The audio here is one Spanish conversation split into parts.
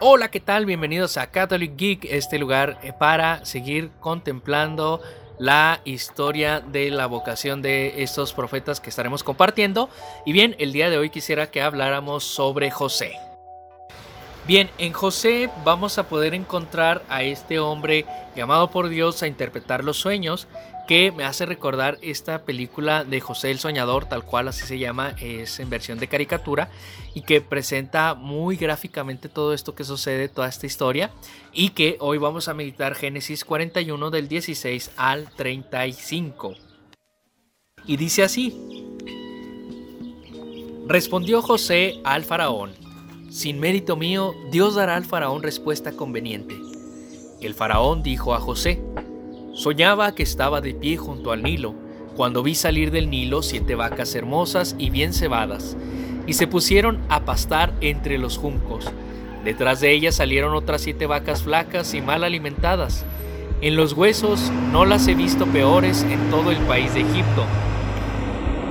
Hola, ¿qué tal? Bienvenidos a Catholic Geek, este lugar eh, para seguir contemplando la historia de la vocación de estos profetas que estaremos compartiendo. Y bien, el día de hoy quisiera que habláramos sobre José. Bien, en José vamos a poder encontrar a este hombre llamado por Dios a interpretar los sueños que me hace recordar esta película de José el Soñador, tal cual así se llama, es en versión de caricatura y que presenta muy gráficamente todo esto que sucede, toda esta historia y que hoy vamos a meditar Génesis 41 del 16 al 35. Y dice así, respondió José al faraón, sin mérito mío, Dios dará al faraón respuesta conveniente. El faraón dijo a José, Soñaba que estaba de pie junto al Nilo, cuando vi salir del Nilo siete vacas hermosas y bien cebadas, y se pusieron a pastar entre los juncos. Detrás de ellas salieron otras siete vacas flacas y mal alimentadas. En los huesos no las he visto peores en todo el país de Egipto.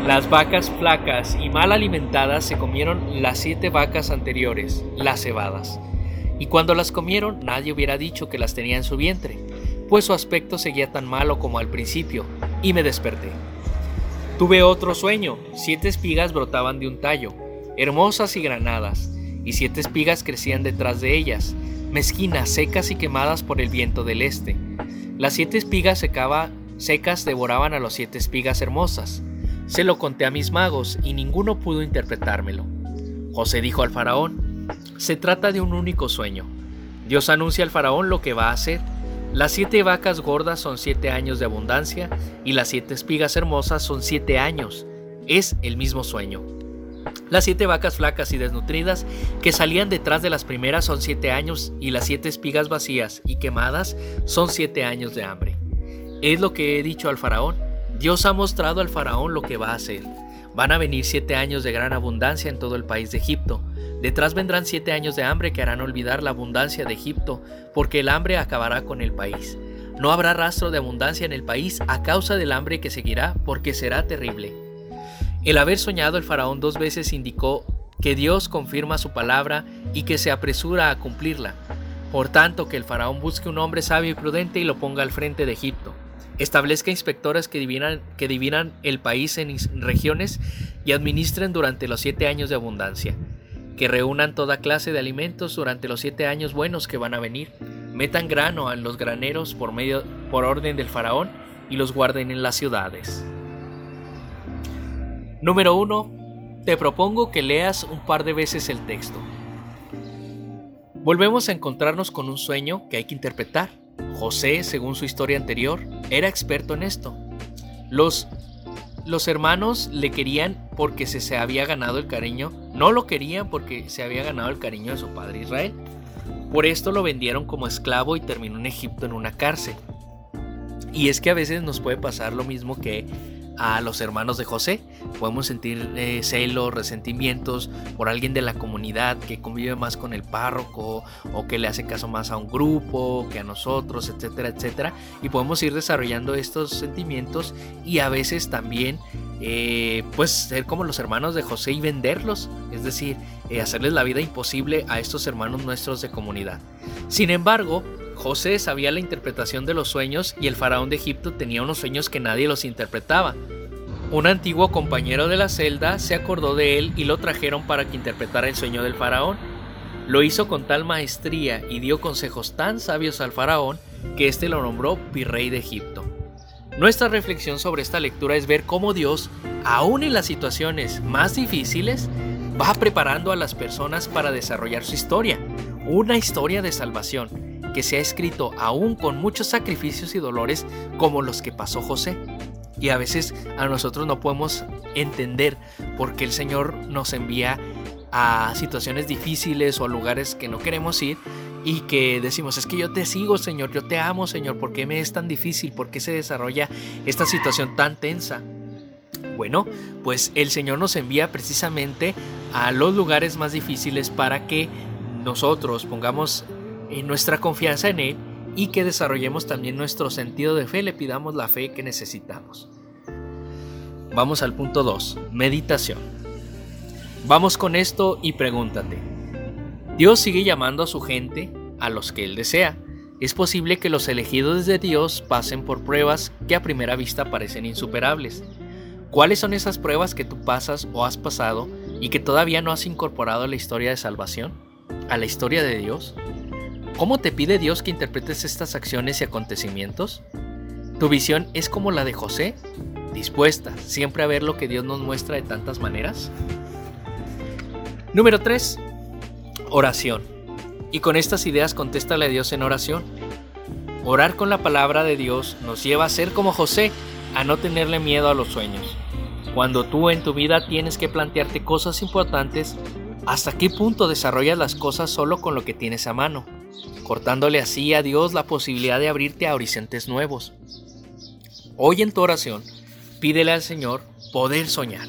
Las vacas flacas y mal alimentadas se comieron las siete vacas anteriores, las cebadas. Y cuando las comieron nadie hubiera dicho que las tenía en su vientre pues su aspecto seguía tan malo como al principio, y me desperté. Tuve otro sueño, siete espigas brotaban de un tallo, hermosas y granadas, y siete espigas crecían detrás de ellas, mezquinas, secas y quemadas por el viento del este. Las siete espigas secas devoraban a las siete espigas hermosas. Se lo conté a mis magos y ninguno pudo interpretármelo. José dijo al faraón, se trata de un único sueño. Dios anuncia al faraón lo que va a hacer las siete vacas gordas son siete años de abundancia y las siete espigas hermosas son siete años. Es el mismo sueño. Las siete vacas flacas y desnutridas que salían detrás de las primeras son siete años y las siete espigas vacías y quemadas son siete años de hambre. Es lo que he dicho al faraón. Dios ha mostrado al faraón lo que va a hacer. Van a venir siete años de gran abundancia en todo el país de Egipto. Detrás vendrán siete años de hambre que harán olvidar la abundancia de Egipto, porque el hambre acabará con el país. No habrá rastro de abundancia en el país a causa del hambre que seguirá, porque será terrible. El haber soñado el faraón dos veces indicó que Dios confirma su palabra y que se apresura a cumplirla. Por tanto, que el faraón busque un hombre sabio y prudente y lo ponga al frente de Egipto establezca inspectoras que divinan, que divinan el país en regiones y administren durante los siete años de abundancia, que reúnan toda clase de alimentos durante los siete años buenos que van a venir, metan grano en los graneros por, medio, por orden del faraón y los guarden en las ciudades. Número 1. Te propongo que leas un par de veces el texto. Volvemos a encontrarnos con un sueño que hay que interpretar. José, según su historia anterior, era experto en esto. Los, los hermanos le querían porque se, se había ganado el cariño, no lo querían porque se había ganado el cariño de su padre Israel. Por esto lo vendieron como esclavo y terminó en Egipto en una cárcel. Y es que a veces nos puede pasar lo mismo que a los hermanos de José. Podemos sentir eh, celos, resentimientos por alguien de la comunidad que convive más con el párroco o que le hace caso más a un grupo que a nosotros, etcétera, etcétera. Y podemos ir desarrollando estos sentimientos y a veces también eh, pues ser como los hermanos de José y venderlos, es decir, eh, hacerles la vida imposible a estos hermanos nuestros de comunidad. Sin embargo, José sabía la interpretación de los sueños y el faraón de Egipto tenía unos sueños que nadie los interpretaba. Un antiguo compañero de la celda se acordó de él y lo trajeron para que interpretara el sueño del faraón. Lo hizo con tal maestría y dio consejos tan sabios al faraón que éste lo nombró virrey de Egipto. Nuestra reflexión sobre esta lectura es ver cómo Dios, aun en las situaciones más difíciles, va preparando a las personas para desarrollar su historia, una historia de salvación que se ha escrito aún con muchos sacrificios y dolores como los que pasó José. Y a veces a nosotros no podemos entender por qué el Señor nos envía a situaciones difíciles o a lugares que no queremos ir y que decimos, es que yo te sigo, Señor, yo te amo, Señor, ¿por qué me es tan difícil? ¿Por qué se desarrolla esta situación tan tensa? Bueno, pues el Señor nos envía precisamente a los lugares más difíciles para que nosotros pongamos en nuestra confianza en Él y que desarrollemos también nuestro sentido de fe, le pidamos la fe que necesitamos. Vamos al punto 2, meditación. Vamos con esto y pregúntate, Dios sigue llamando a su gente, a los que Él desea. Es posible que los elegidos de Dios pasen por pruebas que a primera vista parecen insuperables. ¿Cuáles son esas pruebas que tú pasas o has pasado y que todavía no has incorporado a la historia de salvación? ¿A la historia de Dios? ¿Cómo te pide Dios que interpretes estas acciones y acontecimientos? ¿Tu visión es como la de José? ¿Dispuesta siempre a ver lo que Dios nos muestra de tantas maneras? Número 3. Oración. Y con estas ideas contéstale a Dios en oración. Orar con la palabra de Dios nos lleva a ser como José, a no tenerle miedo a los sueños. Cuando tú en tu vida tienes que plantearte cosas importantes, ¿hasta qué punto desarrollas las cosas solo con lo que tienes a mano? Cortándole así a Dios la posibilidad de abrirte a horizontes nuevos. Hoy en tu oración, pídele al Señor poder soñar.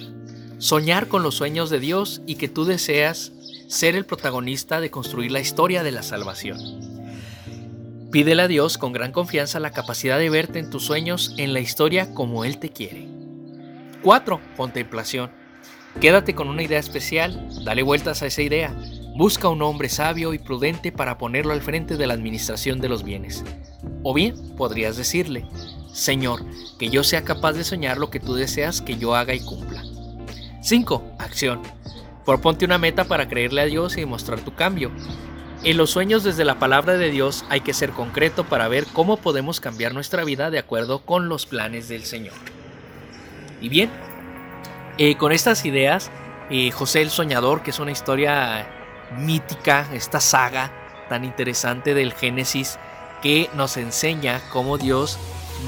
Soñar con los sueños de Dios y que tú deseas ser el protagonista de construir la historia de la salvación. Pídele a Dios con gran confianza la capacidad de verte en tus sueños en la historia como Él te quiere. 4. Contemplación. Quédate con una idea especial, dale vueltas a esa idea. Busca un hombre sabio y prudente para ponerlo al frente de la administración de los bienes. O bien podrías decirle, Señor, que yo sea capaz de soñar lo que tú deseas que yo haga y cumpla. 5. Acción. Proponte una meta para creerle a Dios y demostrar tu cambio. En los sueños desde la palabra de Dios hay que ser concreto para ver cómo podemos cambiar nuestra vida de acuerdo con los planes del Señor. Y bien, eh, con estas ideas, eh, José el Soñador, que es una historia mítica, esta saga tan interesante del Génesis, que nos enseña cómo Dios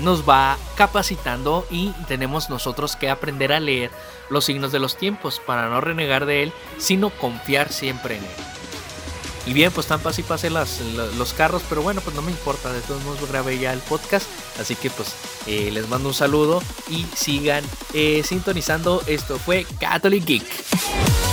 nos va capacitando y tenemos nosotros que aprender a leer los signos de los tiempos para no renegar de Él, sino confiar siempre en Él. Y bien, pues tan fácil pasé las, los carros, pero bueno, pues no me importa, de todos modos grabé ya el podcast, así que pues eh, les mando un saludo y sigan eh, sintonizando. Esto fue Catholic Geek.